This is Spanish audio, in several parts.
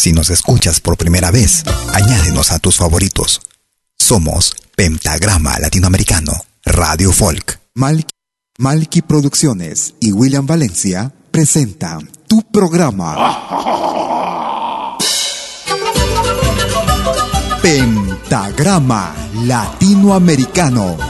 Si nos escuchas por primera vez, añádenos a tus favoritos. Somos Pentagrama Latinoamericano, Radio Folk. Malky, Producciones y William Valencia presentan tu programa. Pentagrama Latinoamericano.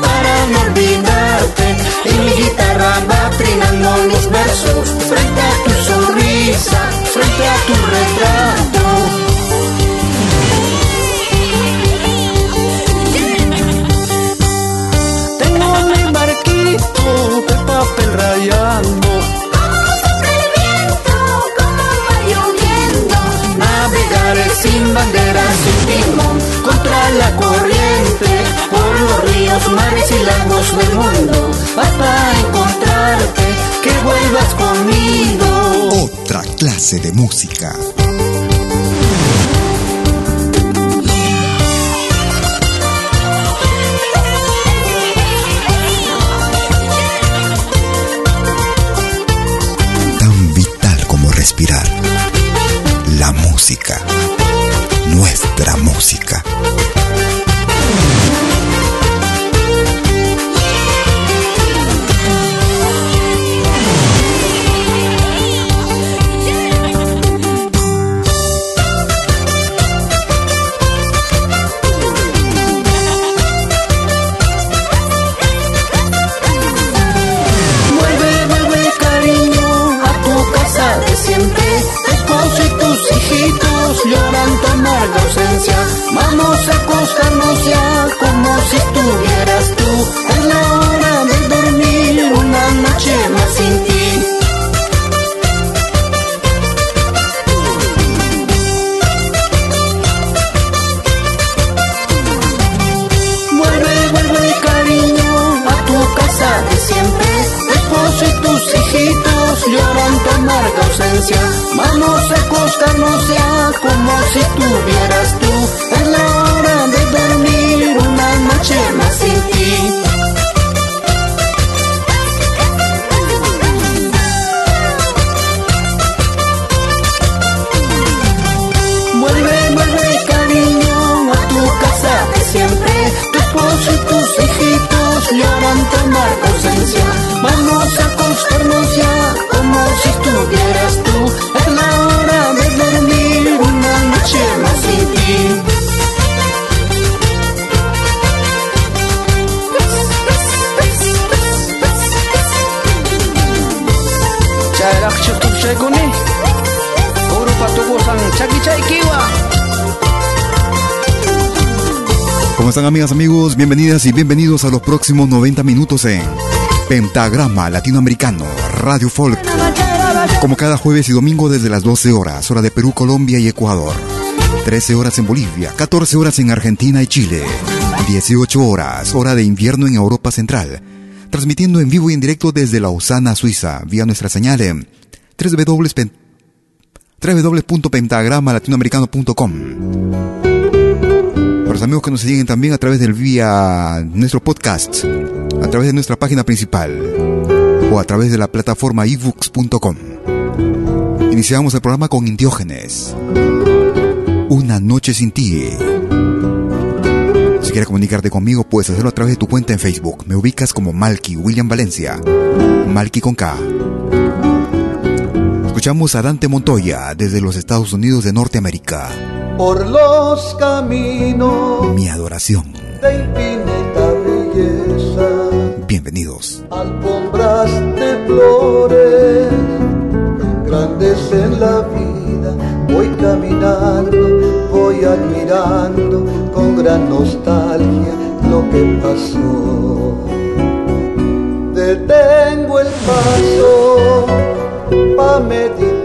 Para no olvidarte. Y mi guitarra va trinando mis versos frente a tu sonrisa, frente a tu retrato. Los mares y lagos del mundo, hasta encontrarte, que vuelvas conmigo. Otra clase de música. Tan vital como respirar. La música. Nuestra música. Amigas, amigos? Bienvenidas y bienvenidos a los próximos 90 minutos en Pentagrama Latinoamericano, Radio Folk. Como cada jueves y domingo desde las 12 horas, hora de Perú, Colombia y Ecuador. 13 horas en Bolivia, 14 horas en Argentina y Chile. 18 horas, hora de invierno en Europa Central. Transmitiendo en vivo y en directo desde Lausana, Suiza, vía nuestra señal en www.pentagramalatinoamericano.com los amigos que nos siguen también a través del vía nuestro podcast, a través de nuestra página principal o a través de la plataforma ebooks.com. Iniciamos el programa con Indiógenes. Una noche sin ti. Si quieres comunicarte conmigo, puedes hacerlo a través de tu cuenta en Facebook. Me ubicas como Malky William Valencia. Malky con K. Escuchamos a Dante Montoya desde los Estados Unidos de Norteamérica por los caminos. Mi adoración. De infinita belleza. Bienvenidos. Alfombras de flores, grandes en la vida. Voy caminando, voy admirando con gran nostalgia lo que pasó. Detengo el paso pa' meditar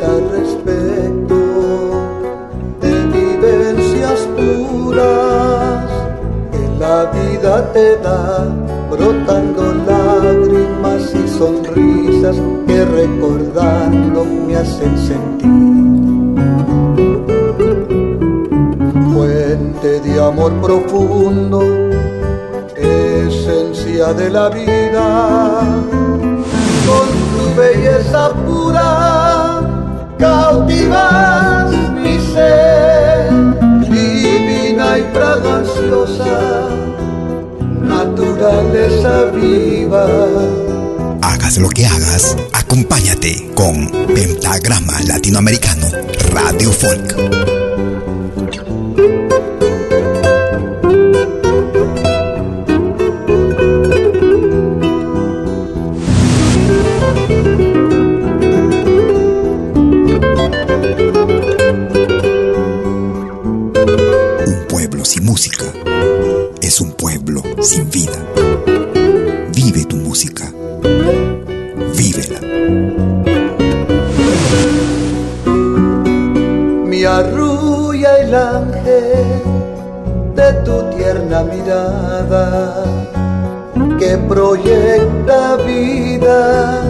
la vida te da, brotando lágrimas y sonrisas que recordando me hacen sentir. Fuente de amor profundo, esencia de la vida, con tu belleza pura cautivas mi ser y fraganciosa, viva. Hagas lo que hagas, acompáñate con Pentagrama Latinoamericano Radio Folk. Que proyecta vida,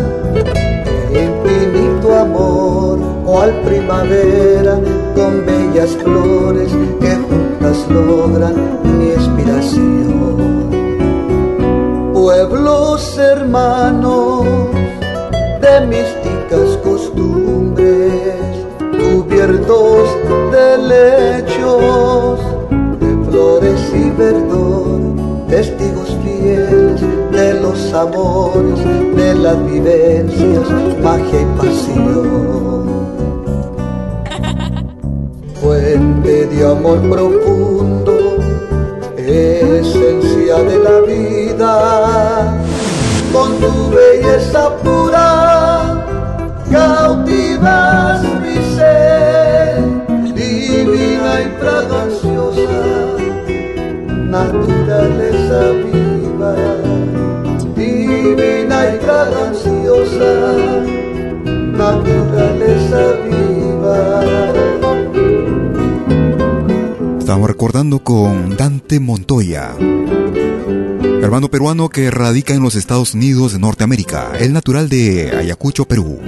infinito amor, cual primavera con bellas flores que juntas logran mi inspiración. Pueblos hermanos de místicas costumbres, cubiertos los amores, de las vivencias, magia y pasión. Fuente de amor profundo, esencia de la vida, con tu belleza pura, cautivas mi ser, divina y fraganciosa recordando con Dante Montoya, hermano peruano que radica en los Estados Unidos de Norteamérica, el natural de Ayacucho, Perú.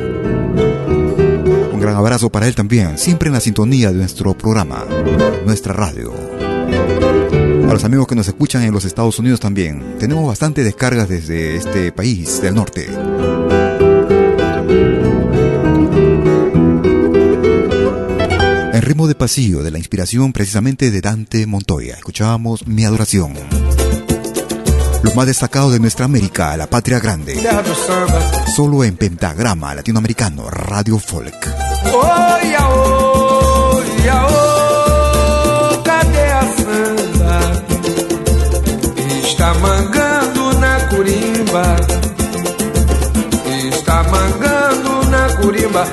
Un gran abrazo para él también, siempre en la sintonía de nuestro programa, nuestra radio. A los amigos que nos escuchan en los Estados Unidos también. Tenemos bastante descargas desde este país del norte. Ritmo de pasillo de la inspiración precisamente de Dante Montoya, escuchábamos Mi Adoración. Lo más destacado de nuestra América, la patria grande. Solo en pentagrama latinoamericano, Radio Folk. Está mangando na curimba Está mangando na curimba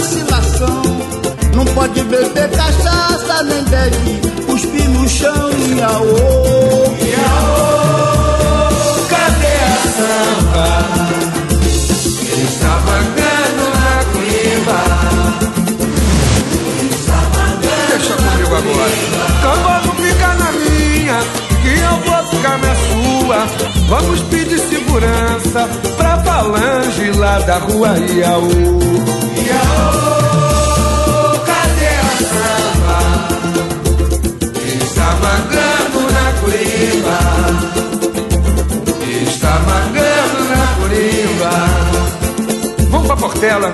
vacilação. Não pode beber cachaça, nem deve cuspir no chão. Iaô, Iaô, cadê a samba? Está mangando na cuiva. Deixa comigo agora. Cambado fica na minha, que eu vou ficar na sua. Vamos pedir segurança pra falange lá da rua Iaú. Iaú, cadê a samba? Está mangando na curiba. Está mangando na curiba. Vamos pra Portela,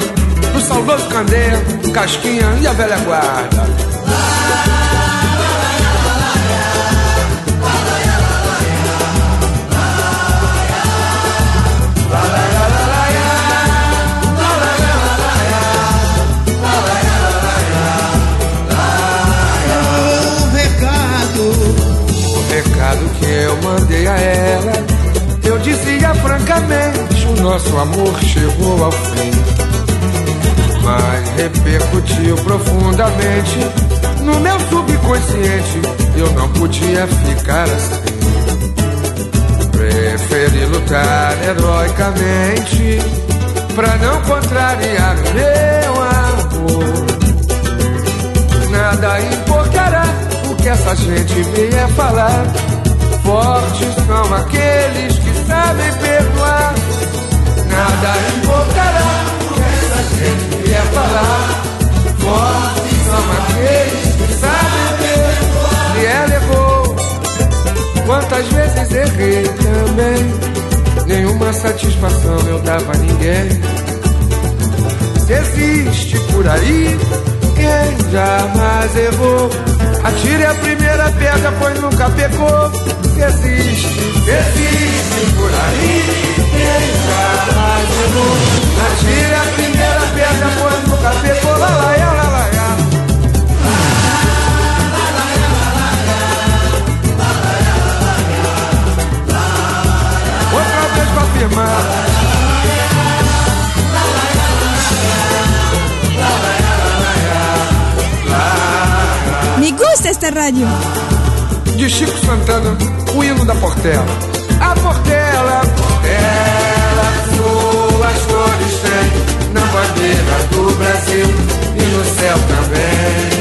no saudoso Candeia, Casquinha e a velha guarda. Nosso amor chegou ao fim. Mas repercutiu profundamente no meu subconsciente. Eu não podia ficar assim. Preferi lutar heroicamente pra não contrariar meu amor. Nada importará o que essa gente vier falar Fortes são aqueles que sabem perdoar. Nada importará o que essa gente vier falar. Fortes são aqueles que sabem perdoar. E ela errou. Quantas vezes errei também. Nenhuma satisfação eu dava a ninguém. Se existe por aí quem jamais errou. Atire a primeira pedra, pois nunca pecou existe, existe por aí. Me gusta esta rádio De Chico Santana, o hino da Portela. A Portela, a Portela tem na bandeira do Brasil e no céu também.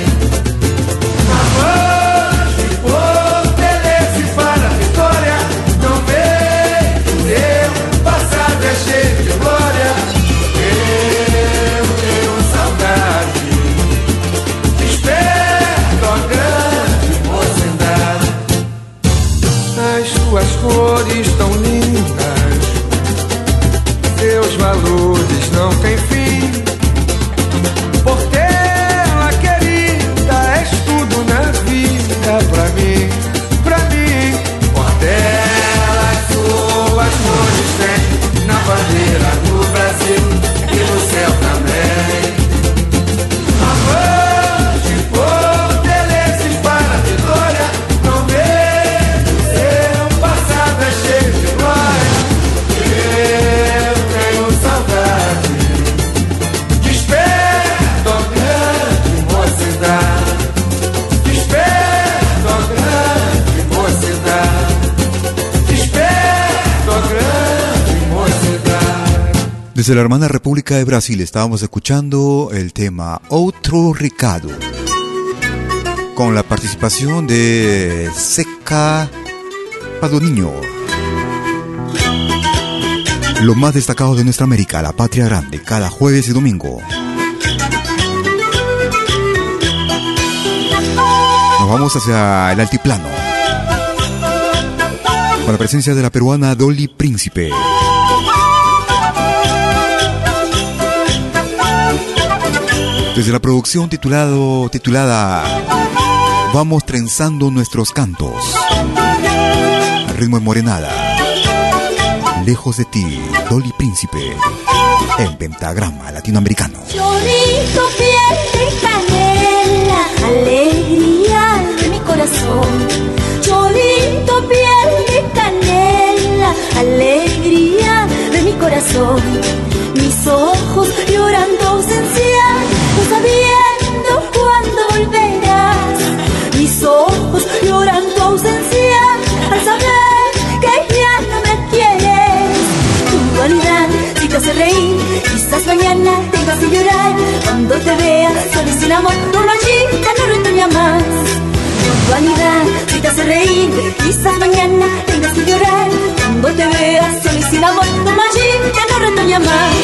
Desde la hermana República de Brasil estábamos escuchando el tema Outro Ricado con la participación de Seca Padoniño. Lo más destacado de nuestra América, la patria grande, cada jueves y domingo. Nos vamos hacia el altiplano. Con la presencia de la peruana Dolly Príncipe. Desde la producción titulado, titulada Vamos trenzando nuestros cantos. Ritmo de morenada. lejos de ti, Dolly Príncipe, el pentagrama latinoamericano. Chorrito, piel de canela, alegría de mi corazón. Chorrito, piel de canela, alegría de mi corazón. Mis ojos llorar. Cuando te veas solo sin amor, tu machita no retoña más. Tu vanidad, si te hace reír, quizás mañana tengas que llorar. Cuando te veas solo sin amor, tu machita no retoña más.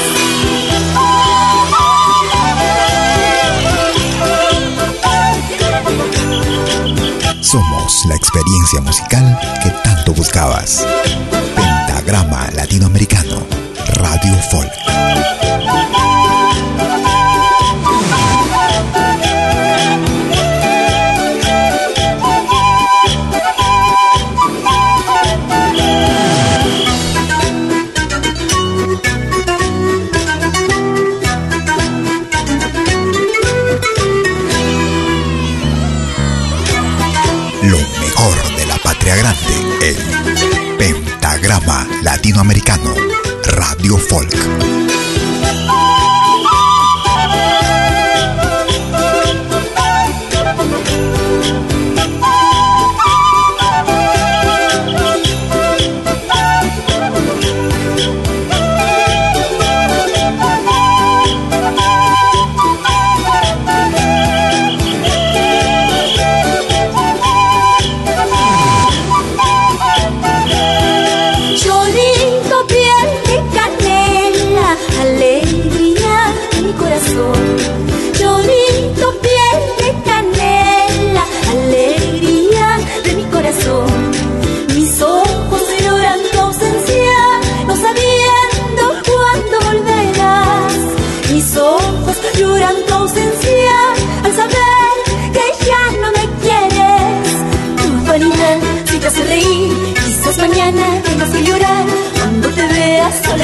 Somos la experiencia musical que tanto buscabas. Pentagrama Latinoamericano, Radio Folk. Latinoamericano, Radio Folk.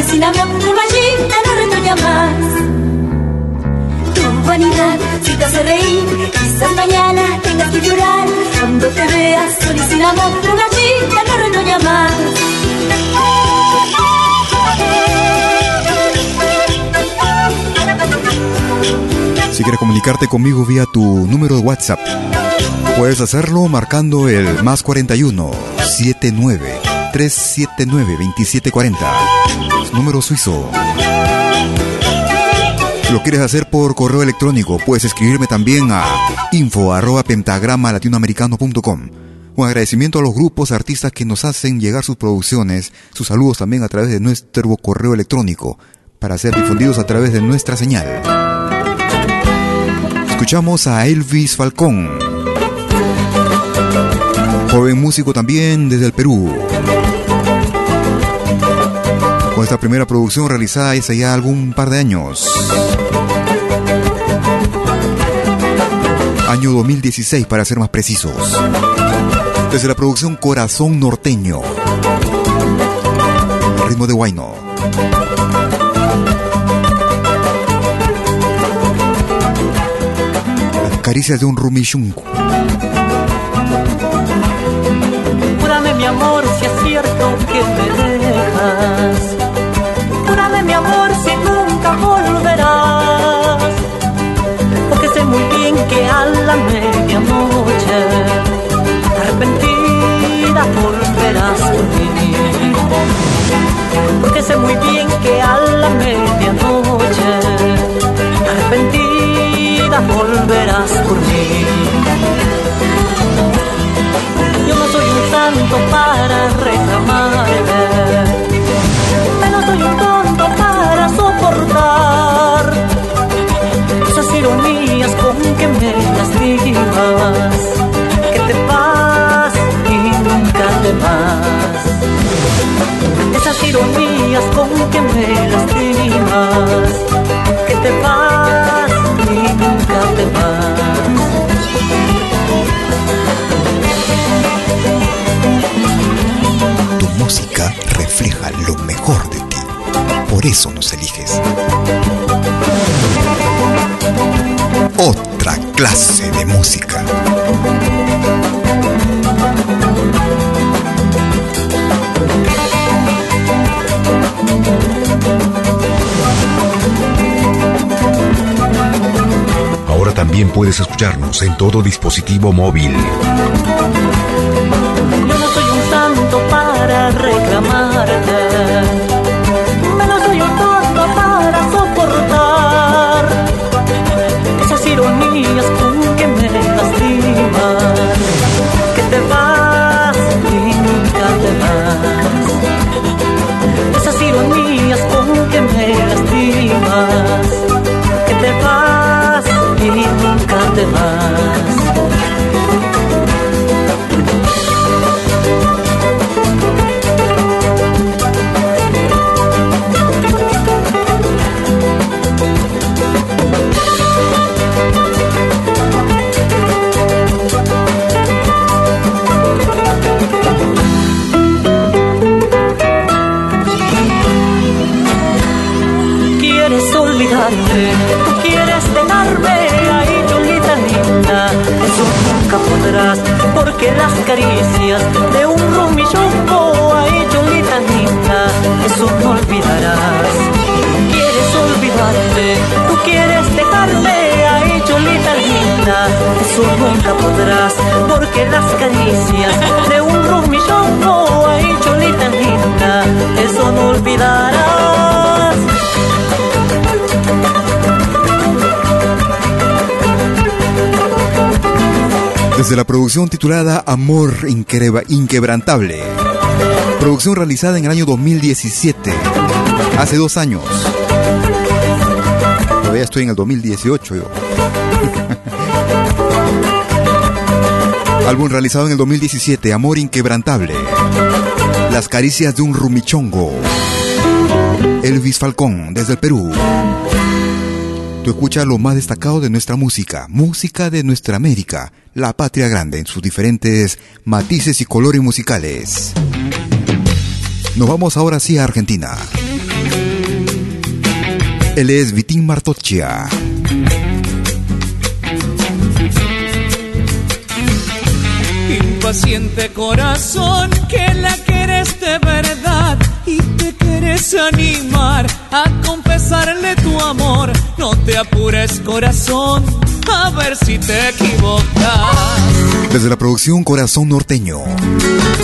Veas sola y sin amor, tu machita no retoña más. Tu vanidad, si te hace reír, quizás mañana tengas que llorar. Cuando te veas sola y sin amor, tu machita no retoña más. Si quieres comunicarte conmigo vía tu número de WhatsApp, puedes hacerlo marcando el más 41 79 379 2740. Número suizo. Lo quieres hacer por correo electrónico, puedes escribirme también a info arroba pentagrama latinoamericano.com. Un agradecimiento a los grupos artistas que nos hacen llegar sus producciones, sus saludos también a través de nuestro correo electrónico, para ser difundidos a través de nuestra señal. Escuchamos a Elvis Falcón, joven músico también desde el Perú. Con esta primera producción realizada hace ya algún par de años. Año 2016 para ser más precisos. Desde la producción Corazón Norteño. Ritmo de Guayno. Las caricias de un rumishunku. Júrame mi amor si es cierto que que a la medianoche arrepentida volverás por mí. Yo no soy un santo para reclamarte, pero soy un tonto para soportar esas ironías con que me lastimas. Que te vas y nunca te vas esas ironías con que me lastimas, que te vas y nunca te vas. Tu música refleja lo mejor de ti, por eso nos eliges. Otra clase de música. Puedes escucharnos en todo dispositivo móvil. Yo no soy un santo para reclamarte. Menos soy un tonto para soportar esas ironías con que me lastiman. Que te vas y te vas. Esas ironías con que me lastimas. Te vas. De un rumillongo ahí, Yolita linda, eso no olvidarás. Quieres olvidarte, tú quieres dejarme ahí, Yolita linda. Eso nunca podrás, porque las caricias de un rumillongo ahí, Yolita linda, eso no olvidarás. Desde la producción titulada Amor Inquebrantable. Producción realizada en el año 2017. Hace dos años. Todavía estoy en el 2018 yo. Álbum realizado en el 2017, Amor Inquebrantable. Las caricias de un rumichongo. Elvis Falcón, desde el Perú. Tú escuchas lo más destacado de nuestra música, música de nuestra América, la patria grande en sus diferentes matices y colores musicales. Nos vamos ahora sí a Argentina. Él es Vitín Martocchia. Impaciente corazón que la quieres de verdad y te quieres animar a confesarle tu amor. No te apures corazón, a ver si te equivocas. Desde la producción Corazón Norteño.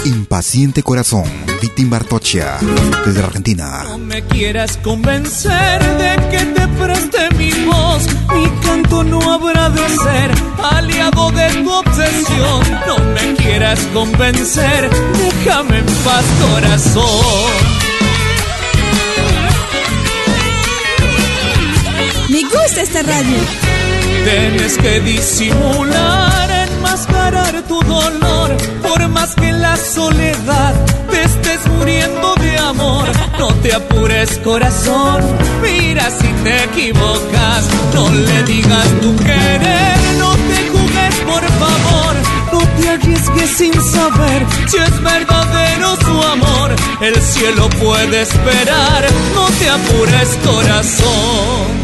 Impaciente Corazón, Vitín Martocchia, desde la Argentina. No me quieras convencer de que te preste mi voz. Mi canto no habrá de ser aliado de tu obsesión. No me quieras convencer, déjame en paz, corazón. Me gusta esta radio. Tienes que disimular, enmascarar tu dolor, por más que la soledad te estés muriendo de amor. No te apures, corazón, mira si te equivocas. No le digas tu querer, no te jugues, por favor. No te arriesgues sin saber si es verdadero su amor. El cielo puede esperar, no te apures, corazón.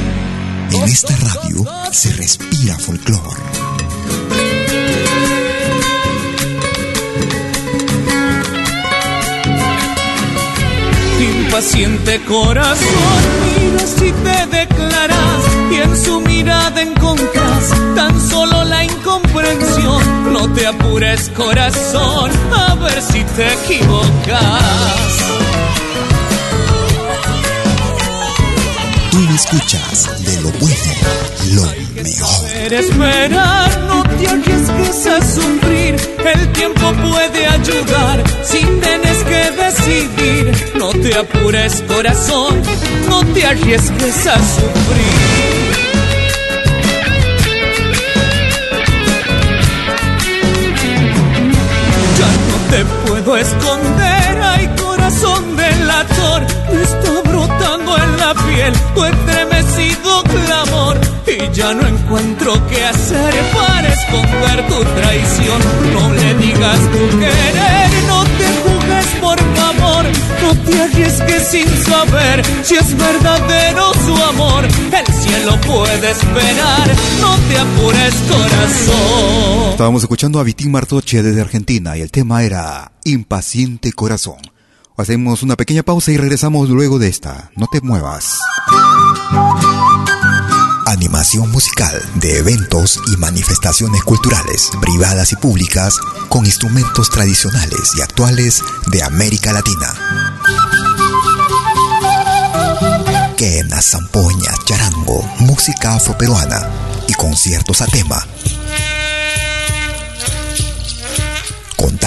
En esta radio se respira folclor. Impaciente corazón, mira si te declaras y en su mirada encontrás tan solo la incomprensión. No te apures corazón, a ver si te equivocas. Tú escuchas de lo bueno, lo mejor. Esperar, no te arriesgues a sufrir. El tiempo puede ayudar si tienes que decidir. No te apures, corazón, no te arriesgues a sufrir. Ya no te puedo esconder, hay corazón delator. Me está en la piel tu estremecido clamor. Y ya no encuentro qué hacer para esconder tu traición. No le digas tu querer, no te juzgues por favor. No te arriesgues sin saber si es verdadero su amor. El cielo puede esperar, no te apures corazón. Estábamos escuchando a Vitín Martoche desde Argentina y el tema era Impaciente Corazón. Hacemos una pequeña pausa y regresamos luego de esta. No te muevas. Animación musical de eventos y manifestaciones culturales, privadas y públicas, con instrumentos tradicionales y actuales de América Latina. Quena, zampoña, charango, música afroperuana y conciertos a tema.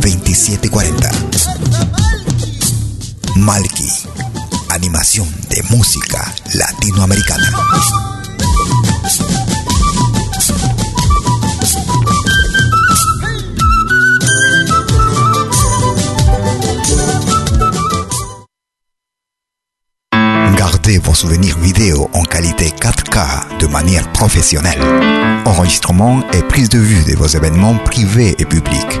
2740. Malki, animación de música latinoamericana. Gardez vos souvenirs vidéo en qualité 4K de manière professionnelle. Enregistrement et prise de vue de vos événements privés et publics.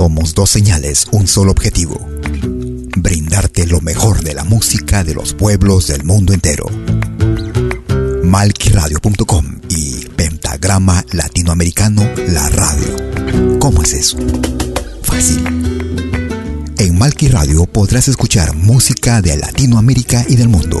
Somos dos señales, un solo objetivo. Brindarte lo mejor de la música de los pueblos del mundo entero. Malquiradio.com y Pentagrama Latinoamericano, la radio. ¿Cómo es eso? Fácil. En Malki Radio podrás escuchar música de Latinoamérica y del mundo.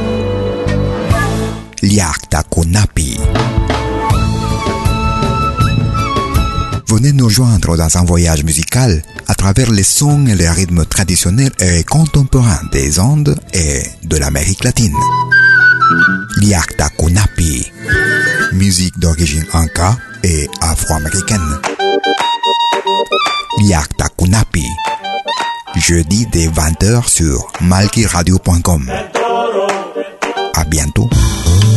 Liakta. Venez nous joindre dans un voyage musical à travers les sons et les rythmes traditionnels et contemporains des Andes et de l'Amérique latine. Liakta. Musique d'origine inca et afro-américaine. Liakta Kunapi. Jeudi dès 20h sur malkiradio.com. À bientôt.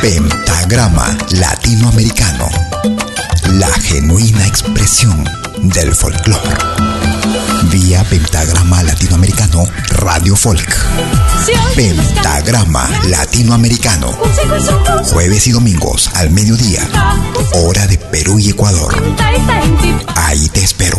Pentagrama Latinoamericano, la genuina expresión del folclore. vía Pentagrama Latinoamericano Radio Folk. Pentagrama Latinoamericano. Jueves y domingos al mediodía. Hora de Perú y Ecuador. Ahí te espero.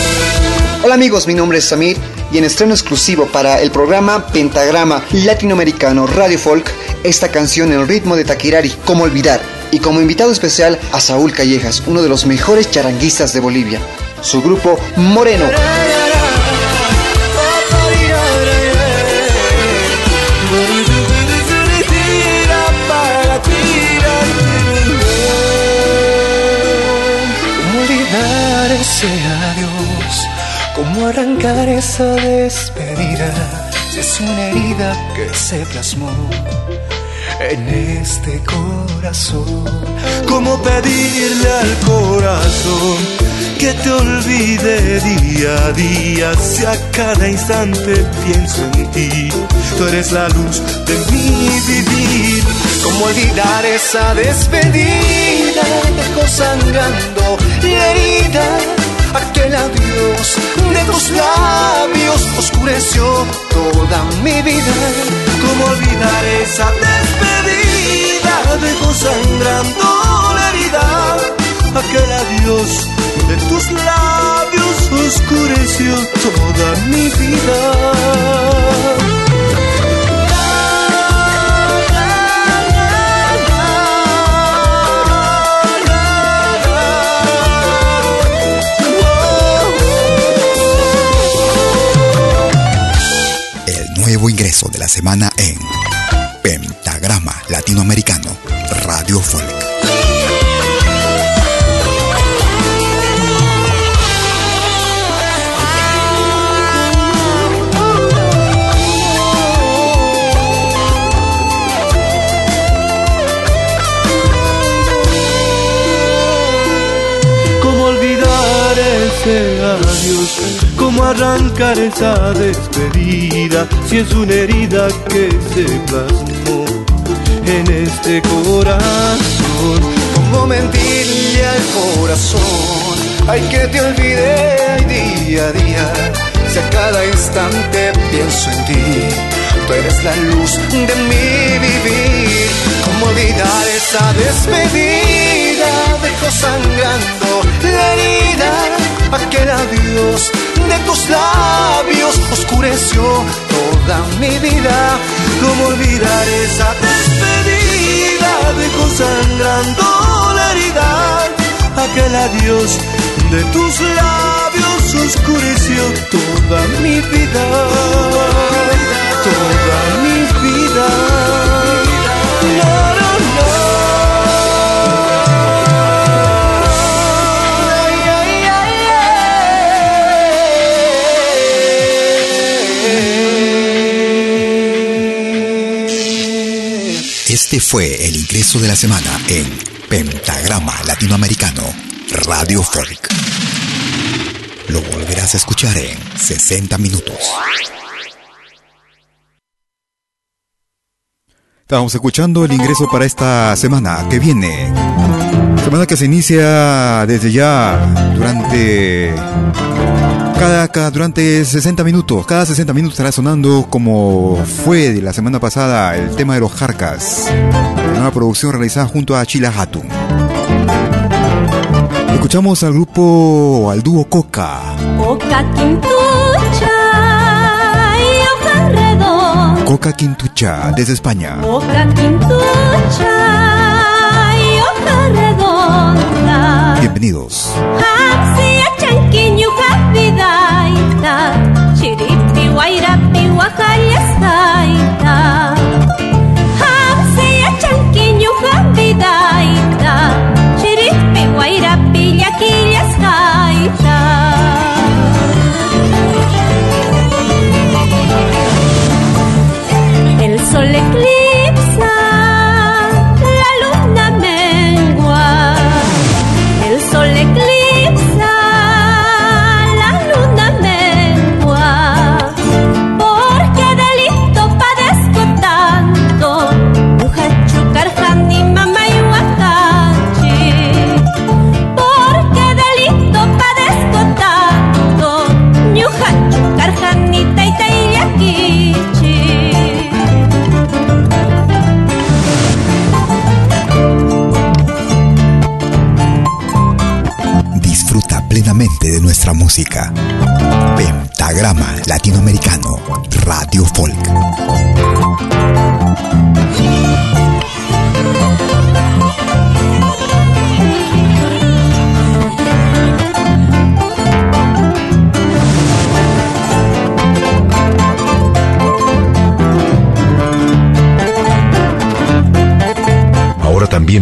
Hola amigos, mi nombre es Samir y en estreno exclusivo para el programa Pentagrama Latinoamericano Radio Folk, esta canción en ritmo de Taquirari, Como Olvidar, y como invitado especial a Saúl Callejas, uno de los mejores charanguistas de Bolivia. Su grupo Moreno. Arrancar esa despedida? Es una herida que se plasmó en este corazón. ¿Cómo pedirle al corazón que te olvide día a día? Si a cada instante pienso en ti, tú eres la luz de mi vivir. ¿Cómo olvidar esa despedida? Dejó sangrando la herida aquel adiós de tus labios oscureció toda mi vida. ¿Cómo olvidar esa ¿Cómo arrancar esa despedida si es una herida que se plasmó en este corazón? ¿Cómo mentirle al corazón? Ay, que te olvidé día a día. Si a cada instante pienso en ti, tú eres la luz de mi vivir. ¿Cómo olvidar esa despedida? Dejó sangrando la herida, aquel adiós de tus labios oscureció toda mi vida. ¿Cómo olvidar esa despedida? Dejó sangrando la herida. Aquel adiós de tus labios oscureció toda mi vida. Toda mi vida. Fue el ingreso de la semana en Pentagrama Latinoamericano Radio Folk. Lo volverás a escuchar en 60 minutos. Estamos escuchando el ingreso para esta semana que viene. Semana que se inicia desde ya durante cada, durante 60 minutos, cada 60 minutos estará sonando como fue de la semana pasada el tema de los Jarcas, una nueva producción realizada junto a Chila Hatun. Escuchamos al grupo, al dúo Coca. Coca Quintucha y hoja redonda. Coca Quintucha, desde España. Coca Quintucha y hoja redonda. Bienvenidos.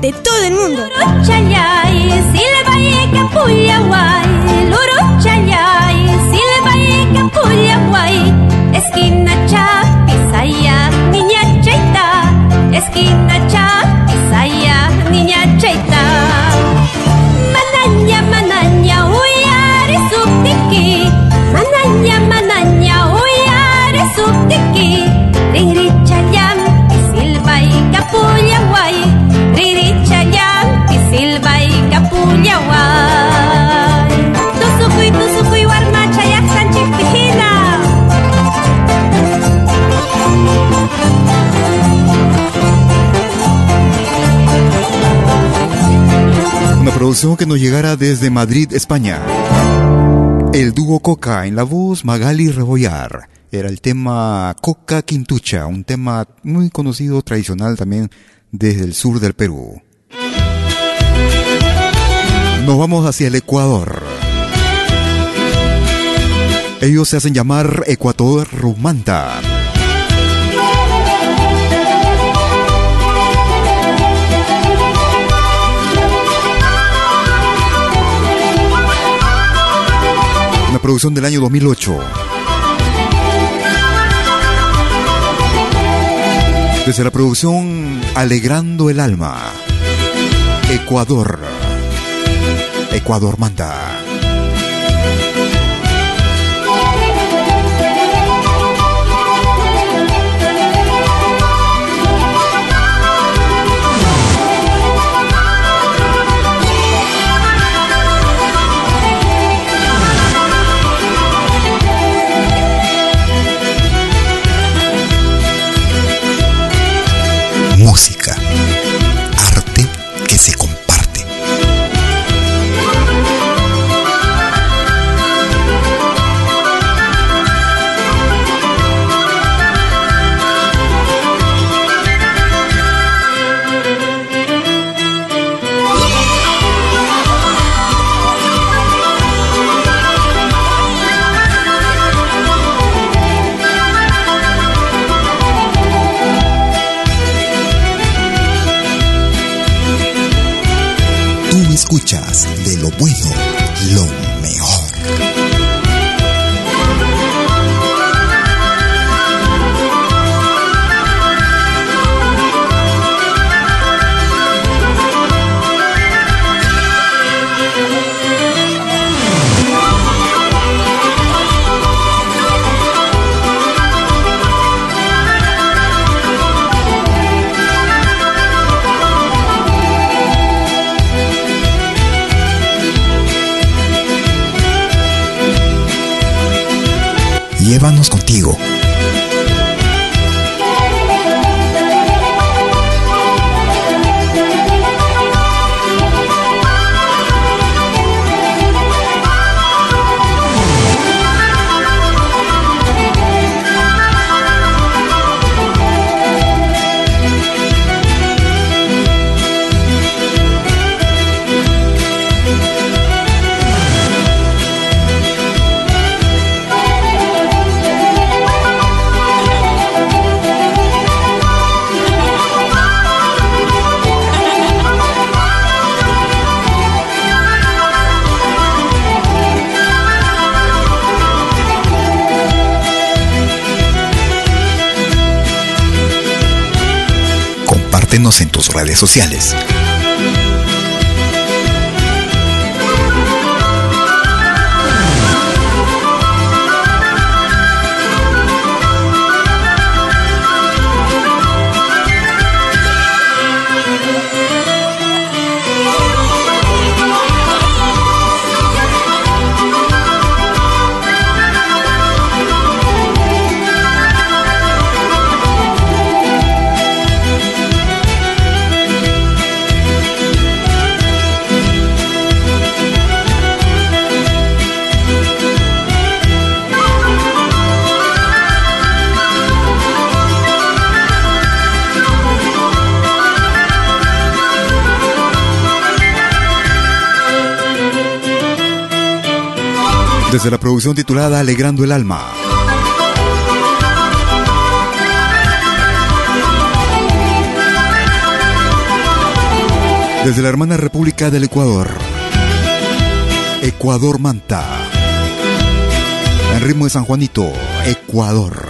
De todo el mundo. Producción que nos llegara desde Madrid, España. El dúo Coca en la voz Magali Rebollar. Era el tema Coca Quintucha, un tema muy conocido, tradicional también desde el sur del Perú. Nos vamos hacia el Ecuador. Ellos se hacen llamar Ecuador Rumanta. Una producción del año 2008. Desde la producción Alegrando el Alma. Ecuador. Ecuador manda. Escuchas de lo bueno, Llévanos contigo. Compártenos en tus redes sociales. Desde la producción titulada Alegrando el Alma. Desde la hermana República del Ecuador. Ecuador Manta. En ritmo de San Juanito, Ecuador.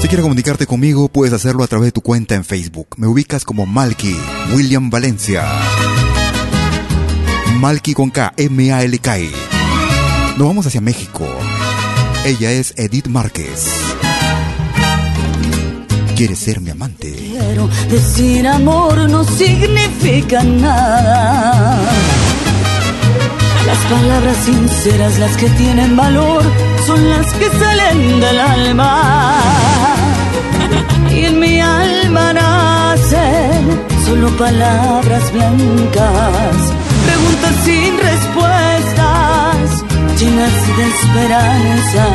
Si quieres comunicarte conmigo, puedes hacerlo a través de tu cuenta en Facebook. Me ubicas como Malky William Valencia. Malky con K, M-A-L-K. Nos vamos hacia México. Ella es Edith Márquez. ¿Quieres ser mi amante? Quiero decir amor no significa nada. Las palabras sinceras, las que tienen valor, son las que salen del alma. Y en mi alma nacen solo palabras blancas preguntas sin respuestas, llenas de esperanza.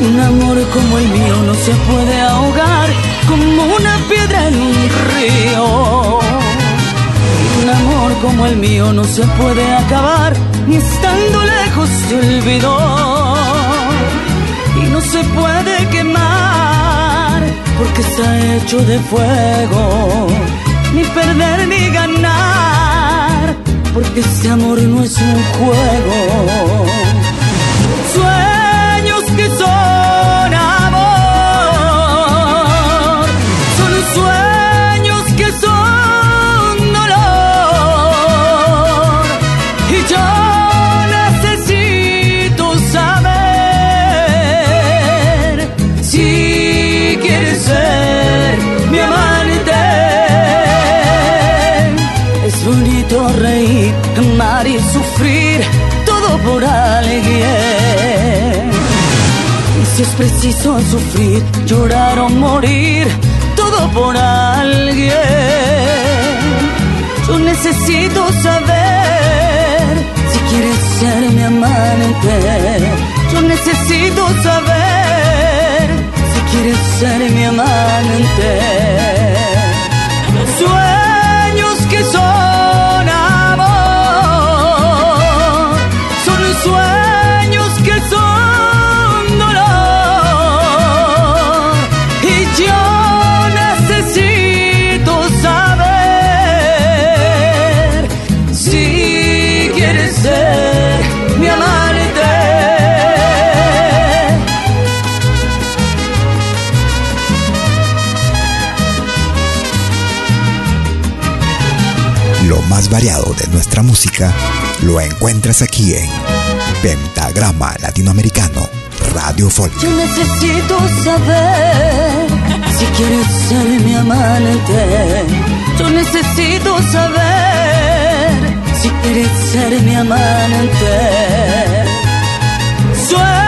Un amor como el mío no se puede ahogar como una piedra en un río. Un amor como el mío no se puede acabar ni estando lejos se olvidó. Y no se puede quemar porque está hecho de fuego ni perder ni ganar, porque este amor no es un juego. Preciso sufrir, llorar o morir, todo por alguien. Yo necesito saber si quieres ser mi amante. Yo necesito saber si quieres ser mi amante. Más variado de nuestra música lo encuentras aquí en Pentagrama Latinoamericano Radio Folk. Yo necesito saber si quieres ser mi amante. Yo necesito saber si quieres ser mi amante. Sueños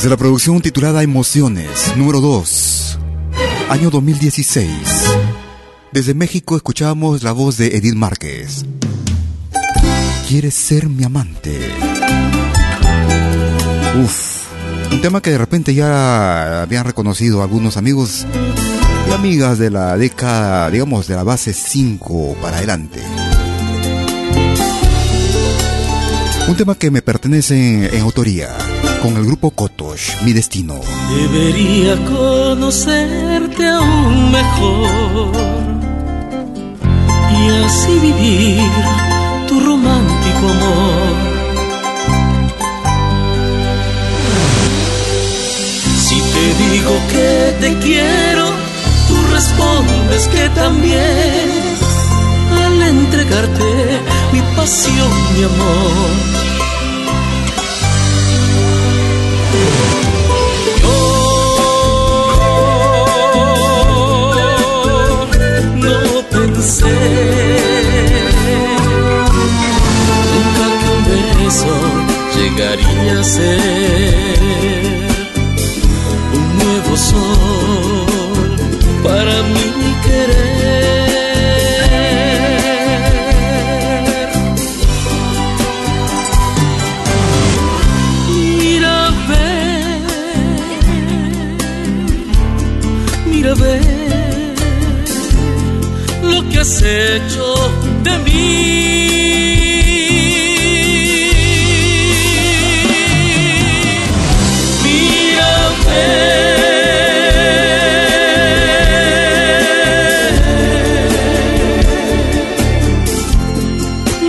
Desde la producción titulada Emociones, número 2, año 2016. Desde México escuchamos la voz de Edith Márquez. ¿Quieres ser mi amante? Uf, un tema que de repente ya habían reconocido algunos amigos y amigas de la década, digamos, de la base 5 para adelante. Un tema que me pertenece en autoría con el grupo Kotosh, Mi Destino. Debería conocerte aún mejor y así vivir tu romántico amor. Si te digo que te quiero, tú respondes que también al entregarte mi pasión, mi amor Nunca que un beso llegaría a ser un nuevo sol has hecho de mí.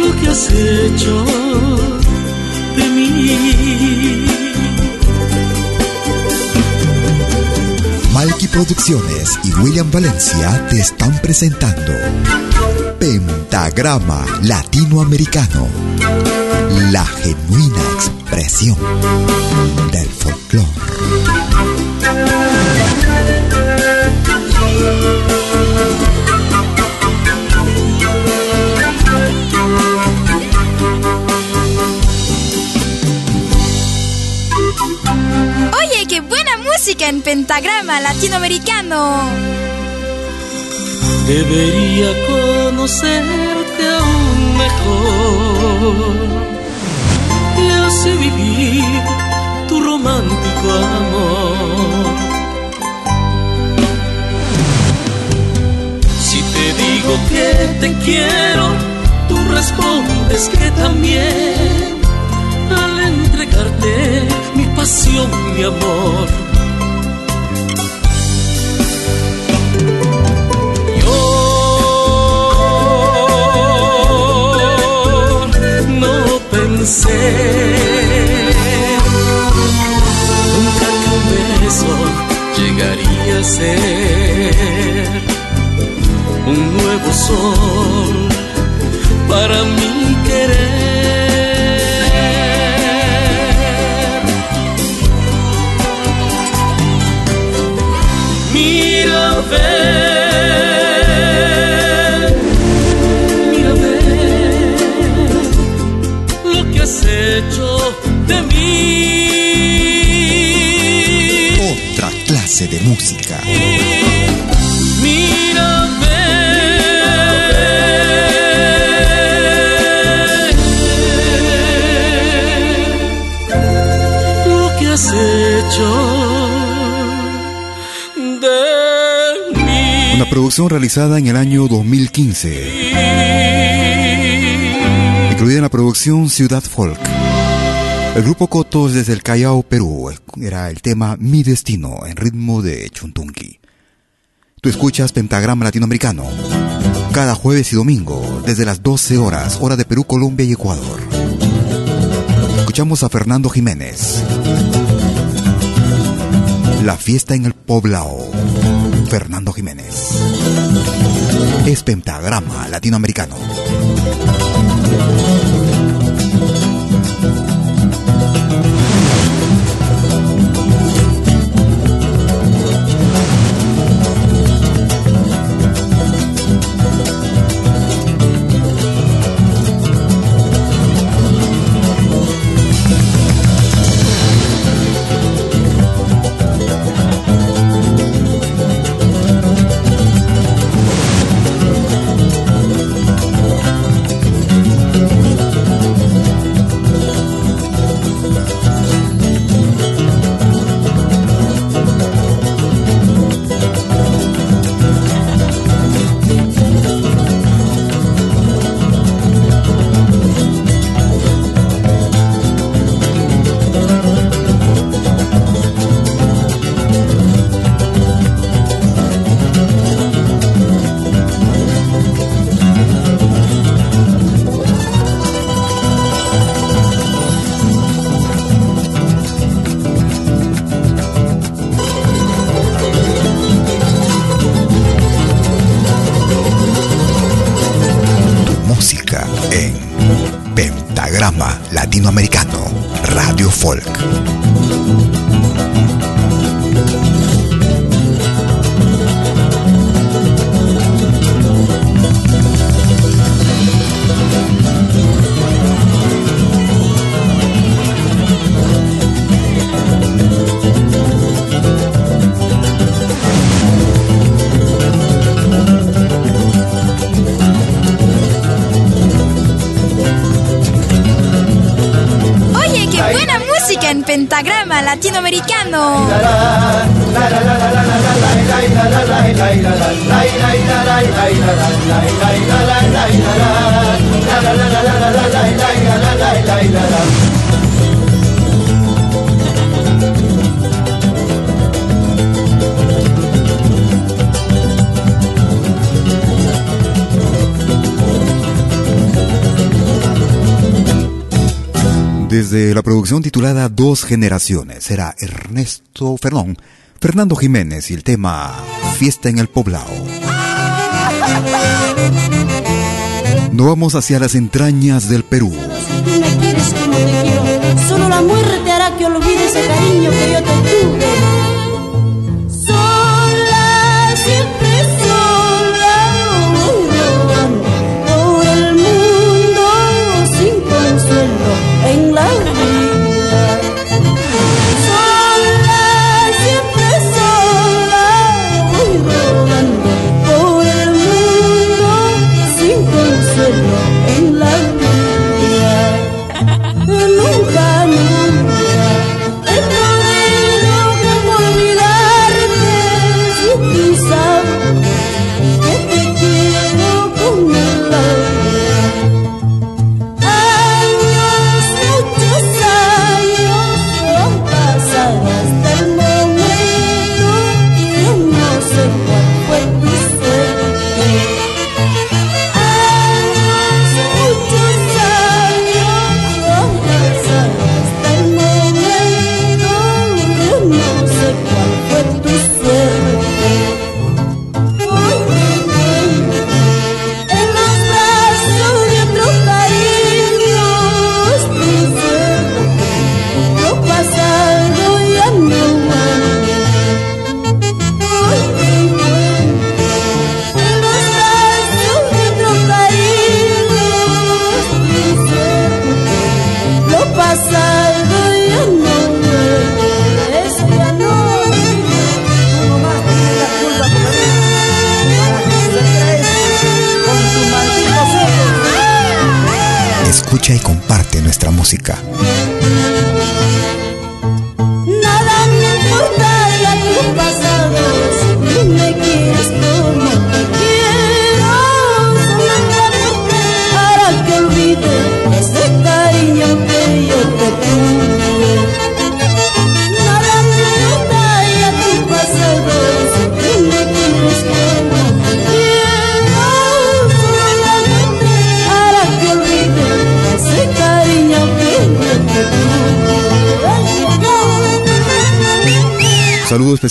lo que has hecho de mí. Malky Producciones William Valencia te están presentando Pentagrama Latinoamericano, la genuina expresión del folclore. Oye, qué buena música en pentagrama latinoamericano. Debería conocerte aún mejor y así vivir tu romántico amor. Si te digo que te quiero, tú respondes que también al entregarte mi pasión, mi amor. Nunca que un beso llegaría a ser un nuevo sol para mi querer. Clase de música. Mira, ve lo que has hecho de mí. Una producción realizada en el año 2015. Incluida en la producción Ciudad Folk. El grupo Cotos desde el Callao, Perú, era el tema Mi Destino en ritmo de Chuntunqui. Tú escuchas Pentagrama Latinoamericano cada jueves y domingo desde las 12 horas, hora de Perú, Colombia y Ecuador. Escuchamos a Fernando Jiménez. La fiesta en el Poblao. Fernando Jiménez. Es Pentagrama Latinoamericano. Música pentagrama latinoamericano. Desde la producción titulada Dos Generaciones, era Ernesto Fernón, Fernando Jiménez y el tema Fiesta en el Poblado. Nos vamos hacia las entrañas del Perú. Si me quieres como te quiero, solo la muerte hará que olvide ese cariño que yo te tuve.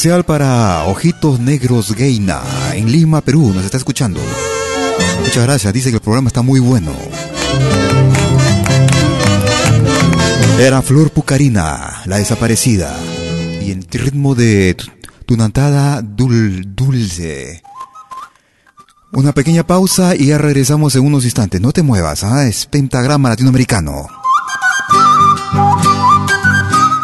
Especial para Ojitos Negros Gaina en Lima, Perú. Nos está escuchando. Muchas gracias. Dice que el programa está muy bueno. Era Flor Pucarina, la desaparecida. Y en ritmo de tunantada dul, dulce. Una pequeña pausa y ya regresamos en unos instantes. No te muevas, ¿ah? es pentagrama latinoamericano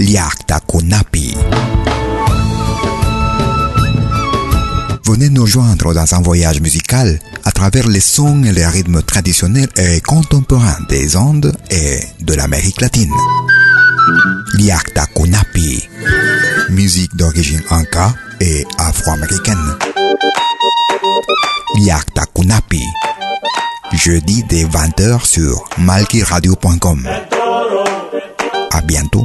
Liakta Kunapi. Venez nous joindre dans un voyage musical à travers les sons et les rythmes traditionnels et contemporains des Andes et de l'Amérique latine. Liakta Kunapi. Musique d'origine inca et afro-américaine. Liakta Kunapi. Jeudi dès 20h sur malkiradio.com. À bientôt.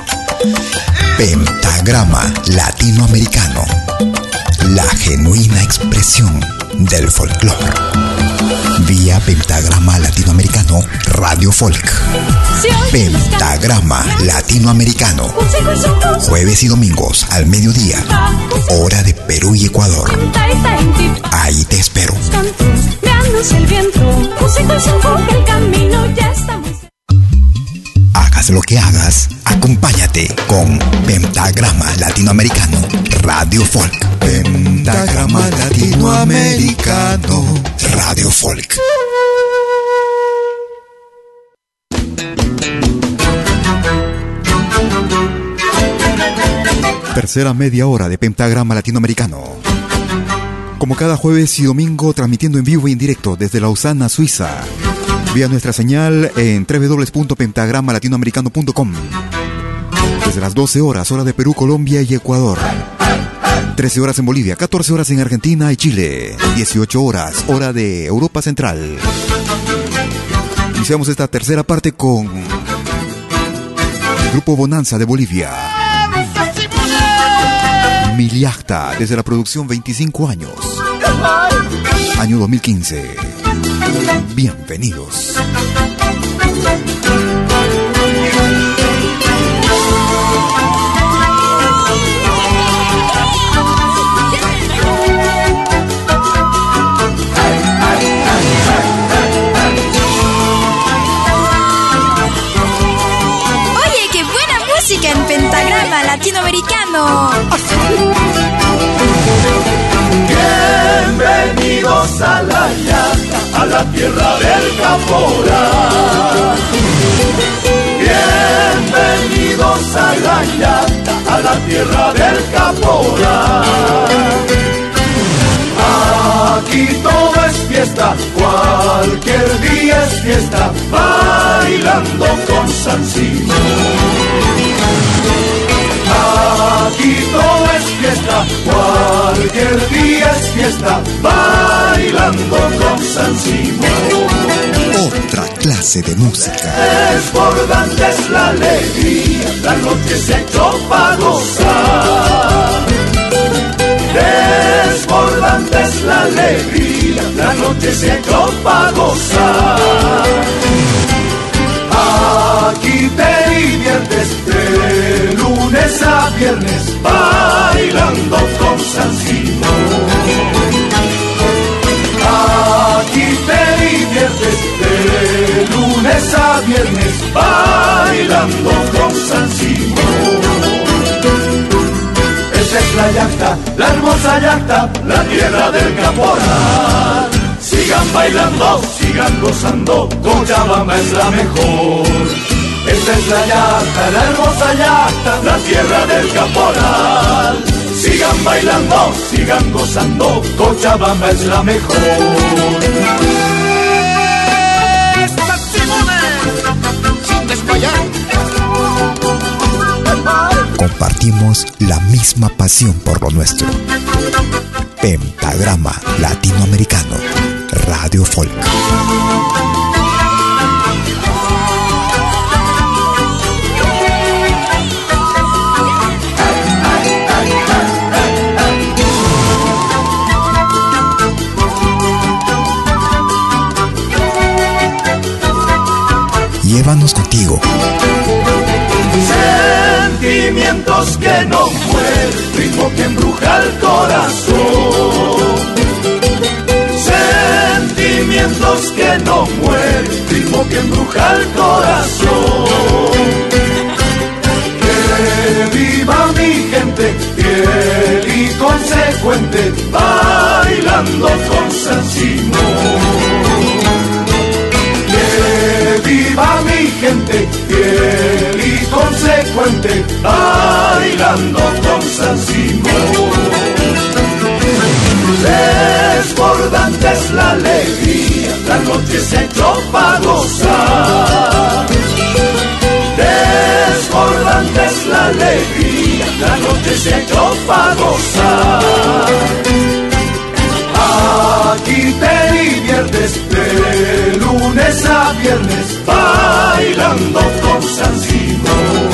Pentagrama Latinoamericano, la genuina expresión del folclore. Vía Pentagrama Latinoamericano Radio Folk. Pentagrama Latinoamericano. Jueves y domingos al mediodía. Hora de Perú y Ecuador. Ahí te espero. Hagas lo que hagas, acompáñate con Pentagrama Latinoamericano Radio Folk. Pentagrama Latinoamericano Radio Folk. Tercera media hora de Pentagrama Latinoamericano. Como cada jueves y domingo, transmitiendo en vivo y en directo desde Lausana, Suiza. Vía nuestra señal en www.pentagramalatinoamericano.com. Desde las 12 horas, hora de Perú, Colombia y Ecuador. 13 horas en Bolivia, 14 horas en Argentina y Chile. 18 horas, hora de Europa Central. Iniciamos esta tercera parte con Grupo Bonanza de Bolivia. Miliacta, desde la producción 25 años. Año 2015. Bienvenidos. Oye, qué buena música en pentagrama latinoamericano. Bienvenidos a la tierra del caporal. Bienvenidos a la a la tierra del caporal. Aquí todo es fiesta, cualquier día es fiesta, bailando con San Aquí todo es fiesta, cualquier día es fiesta, bailando con San Otra clase de música. Desbordante es la alegría, la noche se echó para gozar. Desbordante es la alegría, la noche se echó para gozar. Aquí te diviertes de lunes a viernes bailando con San Simón. Aquí te diviertes de lunes a viernes bailando con San Simón. Esa es la yacta, la hermosa yacta, la tierra del caporal. Sigan bailando, sigan gozando, Cochabamba es la mejor. Esta es la yacta, la hermosa yacta, la tierra del caporal. Sigan bailando, sigan gozando, Cochabamba es la mejor. sin Compartimos la misma pasión por lo nuestro. Pentagrama Latinoamericano, Radio Folk. Llévanos contigo. Sentimientos que no mueren, ritmo que embruja el corazón. Sentimientos que no mueren, ritmo que embruja el corazón. Que viva mi gente, fiel y consecuente, bailando con San Simón viva mi gente, fiel y consecuente, bailando con San Simón. Desbordante es la alegría, la noche se echó para gozar. Desbordante es la alegría, la noche se echó para gozar. Aquí te lunes a viernes bailando con San Simón.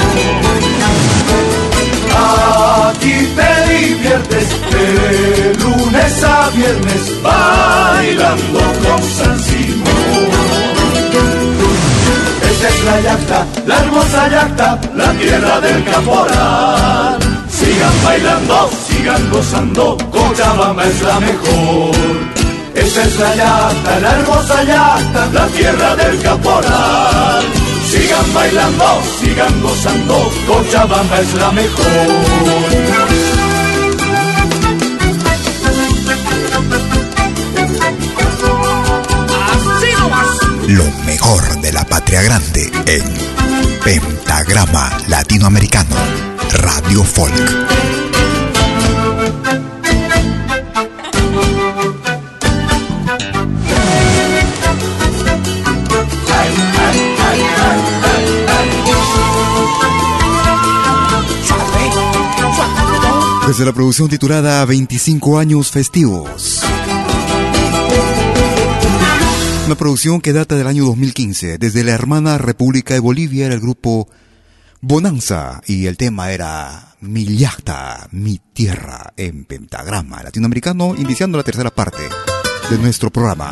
Aquí te diviertes de lunes a viernes bailando con San Simón. Esta es la yacta, la hermosa yacta, la tierra del caporal. Sigan bailando, sigan gozando, Cochabamba es la mejor. Esta es la yacta, la hermosa yacta, la tierra del caporal. Sigan bailando, sigan gozando, Cochabamba es la mejor. Lo mejor de la patria grande en Pentagrama Latinoamericano, Radio Folk. Desde la producción titulada 25 años festivos. Una producción que data del año 2015. Desde la hermana República de Bolivia era el grupo Bonanza y el tema era Mi yacta, mi tierra en pentagrama latinoamericano, iniciando la tercera parte de nuestro programa.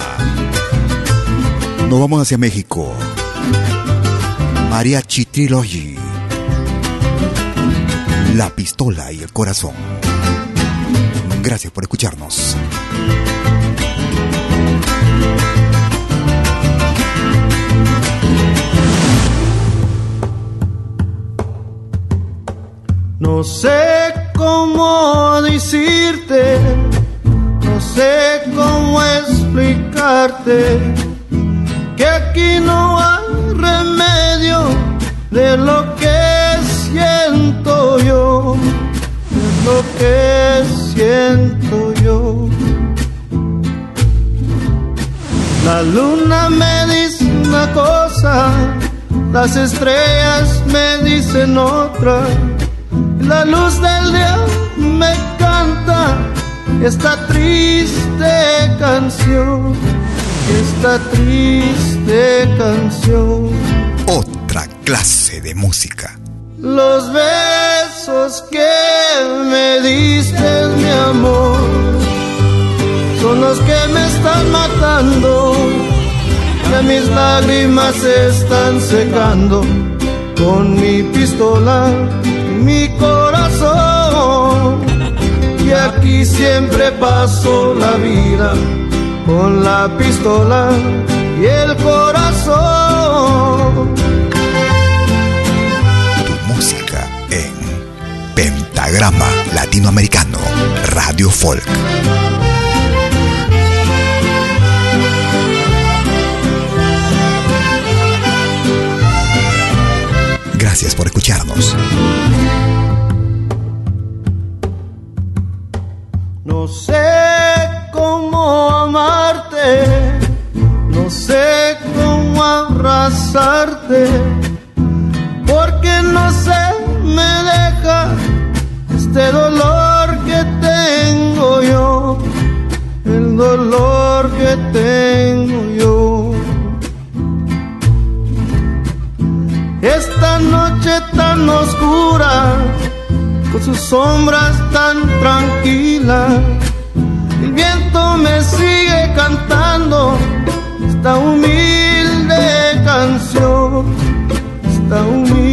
Nos vamos hacia México. Mariachi Trilogy. La pistola y el corazón. Gracias por escucharnos. No sé cómo decirte, no sé cómo explicarte que aquí no hay remedio de lo que que siento yo. La luna me dice una cosa, las estrellas me dicen otra, la luz del día me canta esta triste canción, esta triste canción. Otra clase de música. Los besos que me diste, mi amor, son los que me están matando. Que mis lágrimas se están secando con mi pistola, mi corazón. Y aquí siempre paso la vida con la pistola y el corazón. Pentagrama Latinoamericano, Radio Folk. Gracias por escucharnos. No sé cómo amarte, no sé cómo abrazarte, este dolor que tengo yo, el dolor que tengo yo. Esta noche tan oscura con sus sombras tan tranquilas. El viento me sigue cantando esta humilde canción, esta humilde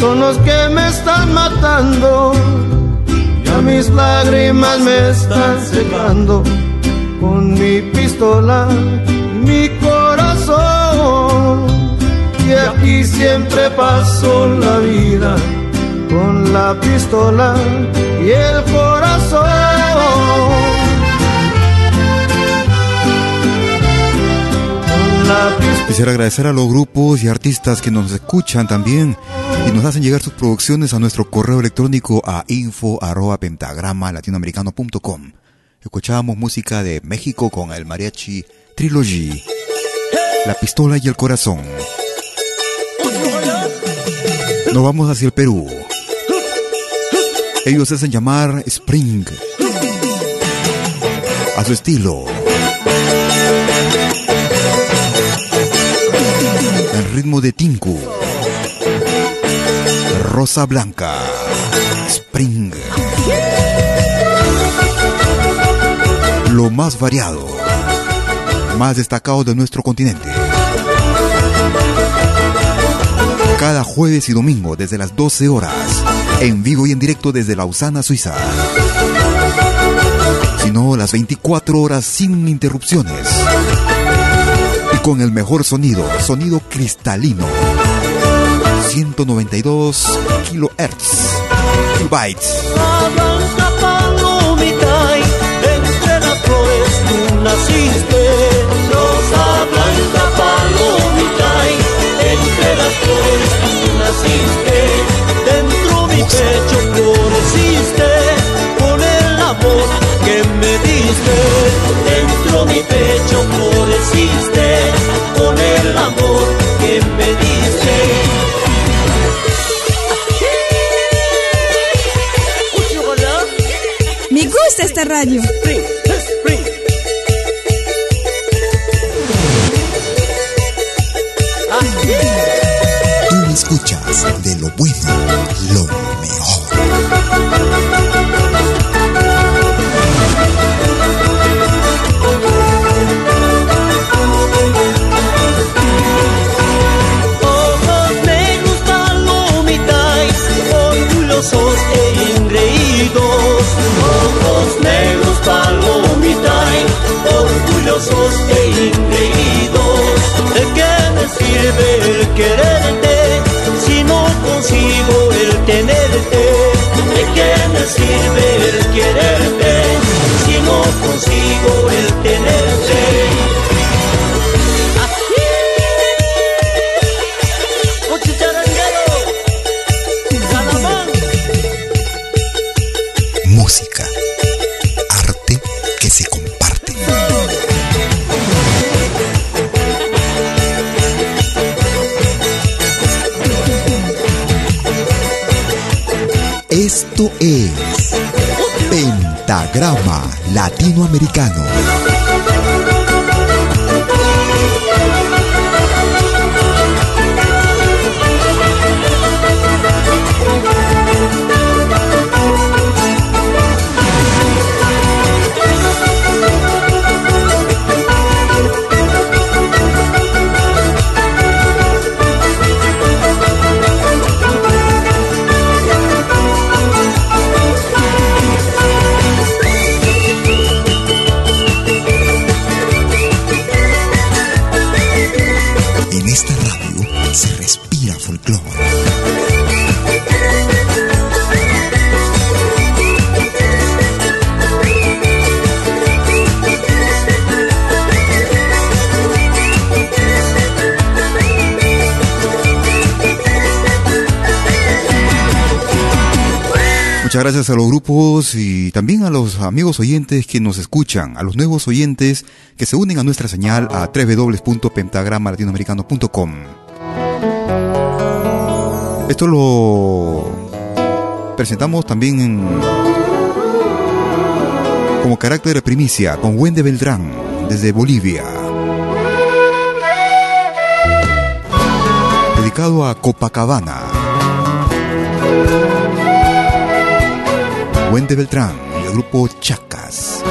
son los que me están matando ya mis lágrimas me están secando con mi pistola, mi corazón. Y aquí siempre paso la vida con la pistola y el corazón. Quisiera agradecer a los grupos y artistas que nos escuchan también y nos hacen llegar sus producciones a nuestro correo electrónico a info arroba pentagrama latinoamericano.com. Escuchábamos música de México con el mariachi Trilogy, La pistola y el corazón. Nos vamos hacia el Perú. Ellos hacen llamar Spring. A su estilo. Ritmo de Tinku. Rosa Blanca. Spring. Lo más variado. Más destacado de nuestro continente. Cada jueves y domingo desde las 12 horas. En vivo y en directo desde Lausana, Suiza. Sino las 24 horas sin interrupciones. Con el mejor sonido, sonido cristalino. 192 kilohertz. Bytes. Dentro mi pecho floreciste con el amor. Dentro mi pecho floreciste con el amor que me diste. Me gusta esta radio. Tú escuchas de lo bueno, lo maravillosos e ingreídos. ¿De qué me sirve el quererte si no consigo el tenerte? ¿De qué me sirve el quererte si no consigo el tenerte? música. Esto es Pentagrama Latinoamericano. Gracias a los grupos y también a los amigos oyentes que nos escuchan, a los nuevos oyentes que se unen a nuestra señal a www.pentagramalatinoamericano.com. Esto lo presentamos también como carácter de primicia con Wende Beltrán desde Bolivia. Dedicado a Copacabana. Wende Beltrán y el grupo Chacas.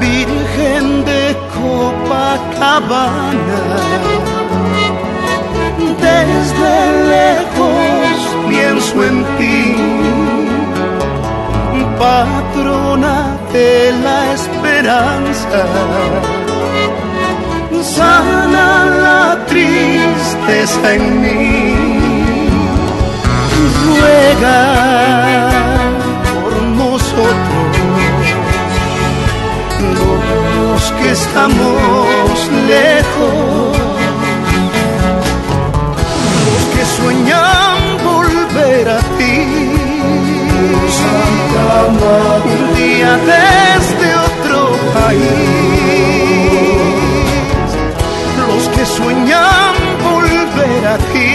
Virgen de Copacabana, desde lejos pienso en ti, patrona de la esperanza. Sana la tristeza en mí, ruega por nosotros, los que estamos lejos, los que sueñan volver a ti. Un día otro los que sueñan volver a ti.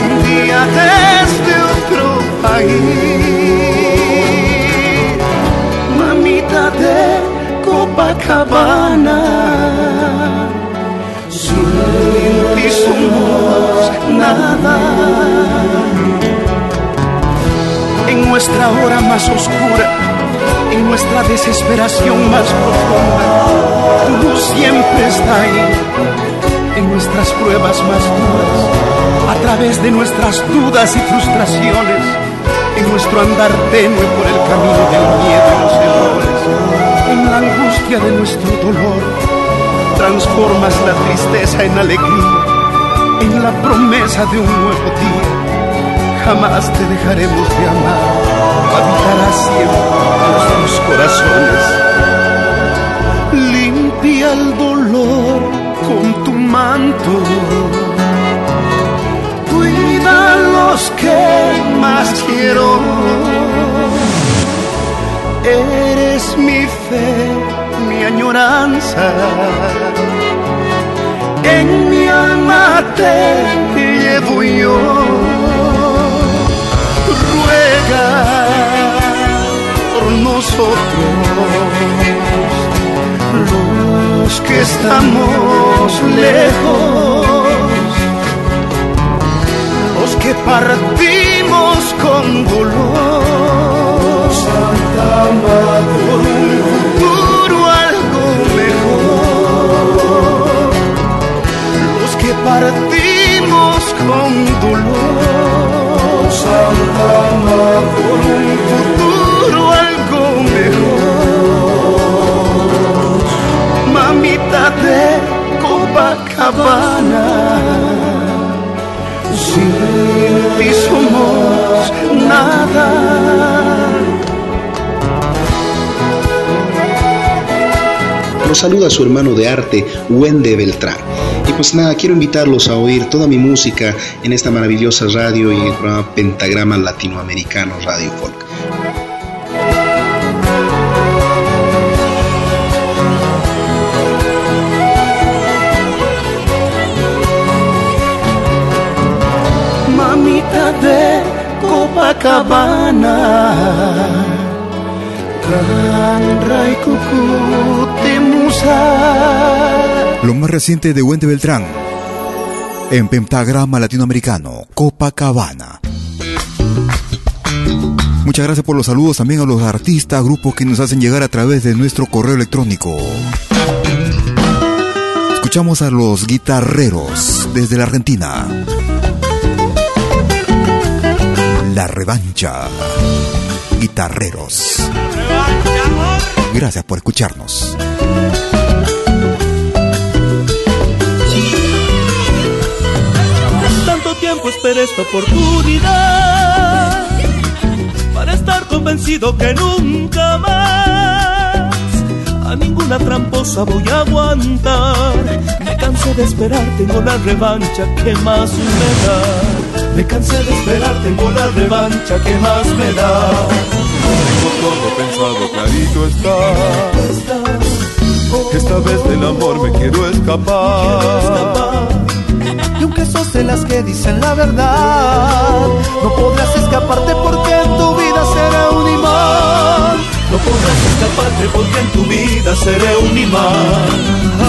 Un día desde otro país, mamita de Copacabana. Sin ti somos nada en nuestra hora más oscura, en nuestra desesperación más profunda, tú siempre estás ahí, en nuestras pruebas más duras, a través de nuestras dudas y frustraciones, en nuestro andar tenue por el camino del miedo y los errores, en la angustia de nuestro dolor, transformas la tristeza en alegría, en la promesa de un nuevo día jamás te dejaremos de amar, habitarás siempre nuestros corazones. Limpia el dolor con tu manto, cuida a los que más quiero. Eres mi fe, mi añoranza, en mi alma te llevo yo por nosotros, los que estamos lejos, los que partimos con dolor, Santa Madre, partimos con dolor, Santa por un futuro algo mejor. Mami, mamita de Copacabana. Sin ti somos nada. Nos saluda su hermano de arte, Wende Beltrán. Y pues nada, quiero invitarlos a oír toda mi música en esta maravillosa radio y el programa Pentagrama Latinoamericano Radio Folk. Mamita de Copacabana. Ran, cucú, musa. Lo más reciente de Wende Beltrán. En Pentagrama Latinoamericano, Copacabana. Muchas gracias por los saludos también a los artistas, grupos que nos hacen llegar a través de nuestro correo electrónico. Escuchamos a los guitarreros desde la Argentina. La revancha. Guitarreros. Gracias por escucharnos. Esperé esta oportunidad para estar convencido que nunca más a ninguna tramposa voy a aguantar. Me cansé de esperar, tengo la revancha que más me da. Me cansé de esperar, tengo la revancha que más me da. Tengo todo pensado, clarito está. Esta vez del amor me quiero escapar. Y aunque sos de las que dicen la verdad, no podrás escaparte porque en tu vida será un imán. No podrás escaparte porque en tu vida seré un imán.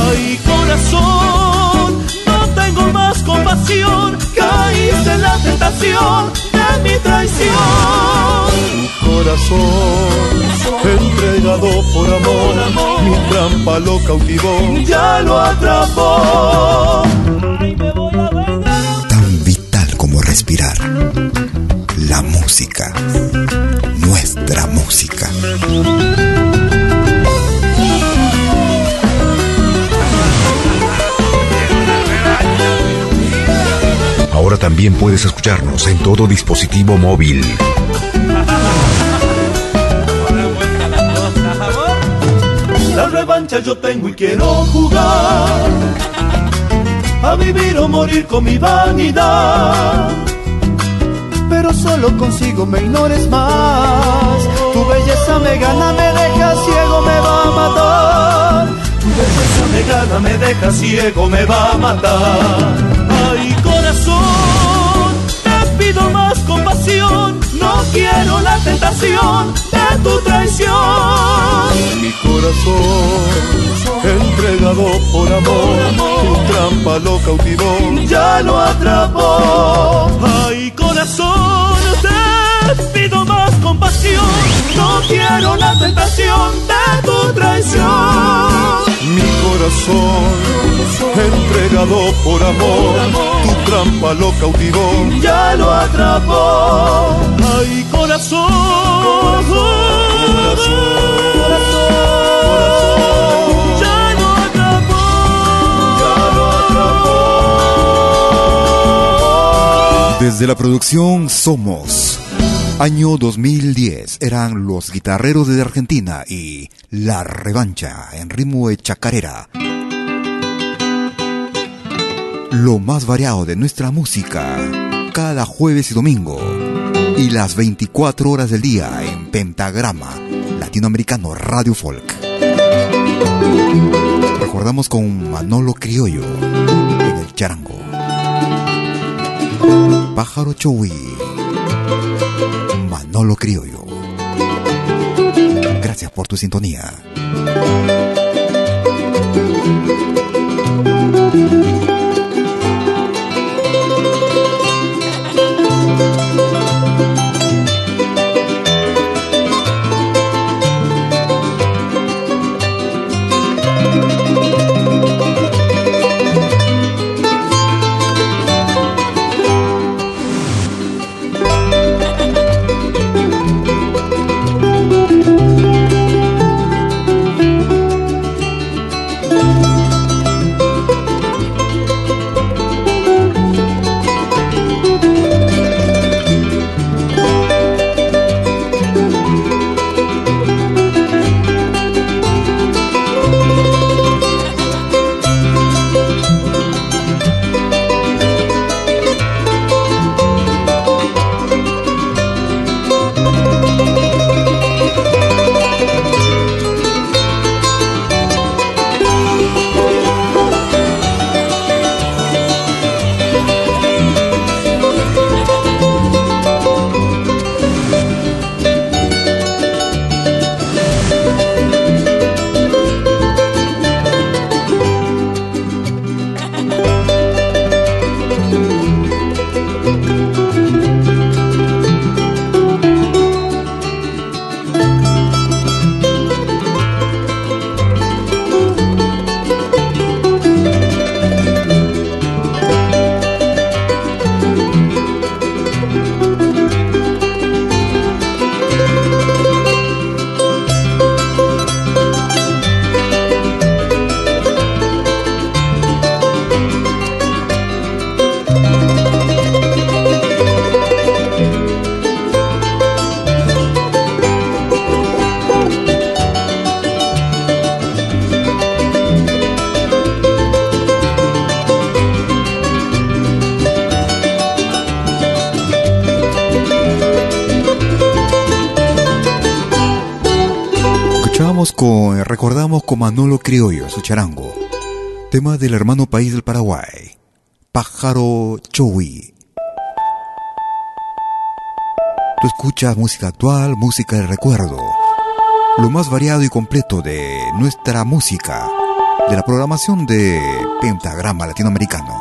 Ay, corazón, no tengo más compasión. Caíste en la tentación de mi traición. Corazón, entregado por amor, mi trampa lo cautivó. Ya lo atrapó. Respirar. La música. Nuestra música. Ahora también puedes escucharnos en todo dispositivo móvil. La revancha yo tengo y quiero jugar. A vivir o morir con mi vanidad. Pero solo consigo me ignores más. Tu belleza me gana, me deja ciego, me va a matar. Tu belleza me gana, me deja ciego, me va a matar. Ay, corazón, te pido más compasión. No quiero la tentación de tu traición. Mi corazón, entregado por amor, tu trampa lo cautivó. Ya lo atrapó. Ay, corazón, te pido más compasión. No quiero la tentación de tu traición. Mi corazón, entregado por amor, tu trampa lo cautivó. Ya lo atrapó. Ay, corazón. Ya Desde la producción Somos. Año 2010 eran los guitarreros de Argentina y La Revancha en ritmo de chacarera. Lo más variado de nuestra música, cada jueves y domingo. Y las 24 horas del día en Pentagrama Latinoamericano Radio Folk. Recordamos con Manolo Criollo en el charango. Pájaro Chowi. Manolo Criollo. Gracias por tu sintonía. Con Manolo Criollo, su charango. Tema del hermano país del Paraguay, Pájaro Chowi. Tú escuchas música actual, música de recuerdo. Lo más variado y completo de nuestra música, de la programación de Pentagrama Latinoamericano.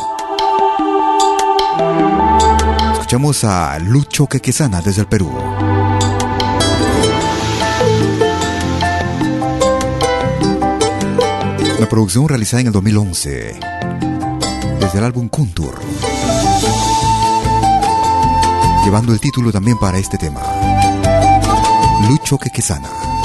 Escuchamos a Lucho Quequesana desde el Perú. Una producción realizada en el 2011 desde el álbum Kuntur, llevando el título también para este tema, Lucho Quequesana.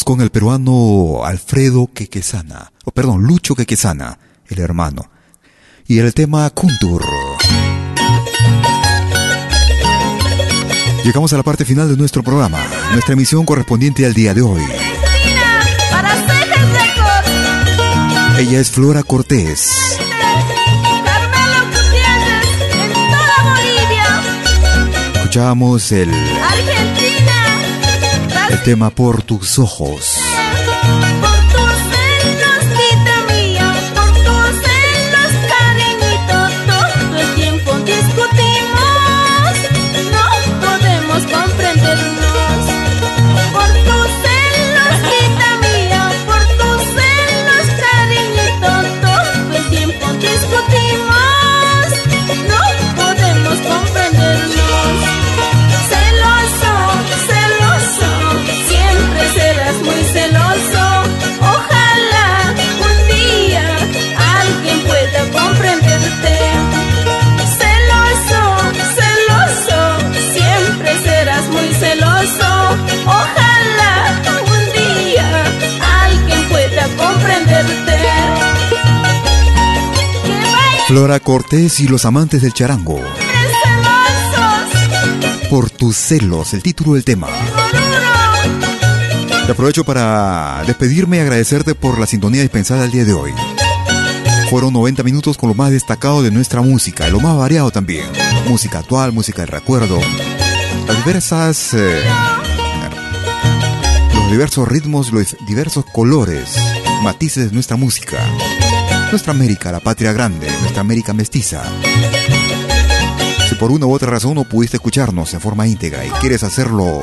Con el peruano Alfredo Quequesana, o perdón, Lucho Quequesana, el hermano, y el tema Kuntur. Llegamos a la parte final de nuestro programa, nuestra emisión correspondiente al día de hoy. Ella es Flora Cortés. Escuchamos el el tema Por tus ojos. Flora Cortés y los amantes del charango. Por tus celos, el título del tema. Te aprovecho para despedirme y agradecerte por la sintonía dispensada el día de hoy. Fueron 90 minutos con lo más destacado de nuestra música, lo más variado también. Música actual, música de recuerdo, las diversas... Eh, los diversos ritmos, los diversos colores, matices de nuestra música. Nuestra América, la patria grande, nuestra América mestiza. Si por una u otra razón no pudiste escucharnos en forma íntegra y quieres hacerlo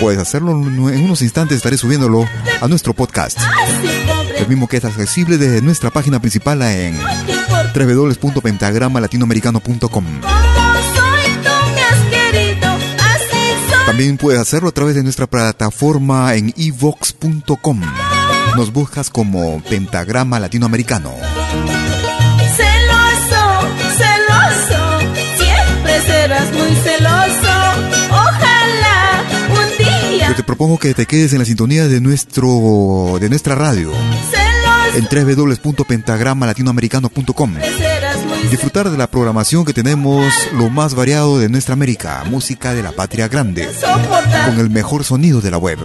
Puedes hacerlo en unos instantes, estaré subiéndolo a nuestro podcast. El mismo que es accesible desde nuestra página principal en www.pentagramalatinoamericano.com. También puedes hacerlo a través de nuestra plataforma en evox.com. Nos buscas como Pentagrama Latinoamericano. Celoso, celoso, siempre serás muy celoso. Ojalá un día. Yo te propongo que te quedes en la sintonía de nuestro de nuestra radio. En www.pentagramalatinoamericano.com. Disfrutar de la programación que tenemos lo más variado de nuestra América, música de la patria grande, con el mejor sonido de la web.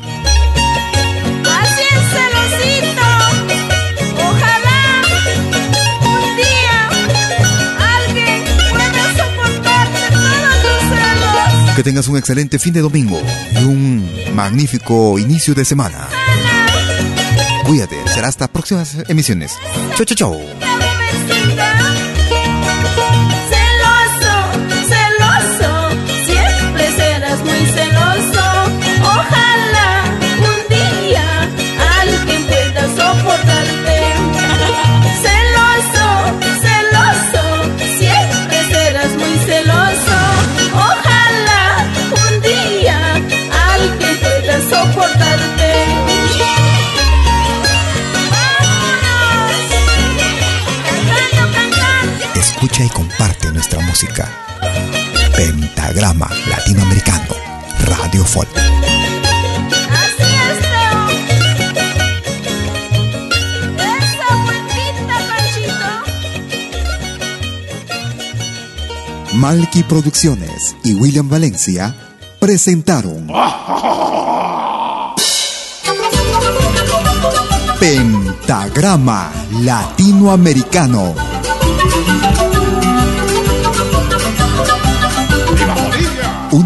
Que tengas un excelente fin de domingo y un magnífico inicio de semana. Cuídate, será hasta próximas emisiones. Chau, chau, chau. Pentagrama Latinoamericano, Radio Folk. Así es, Teo. Esa vueltita, Panchito. Malky Producciones y William Valencia presentaron Pentagrama Latinoamericano.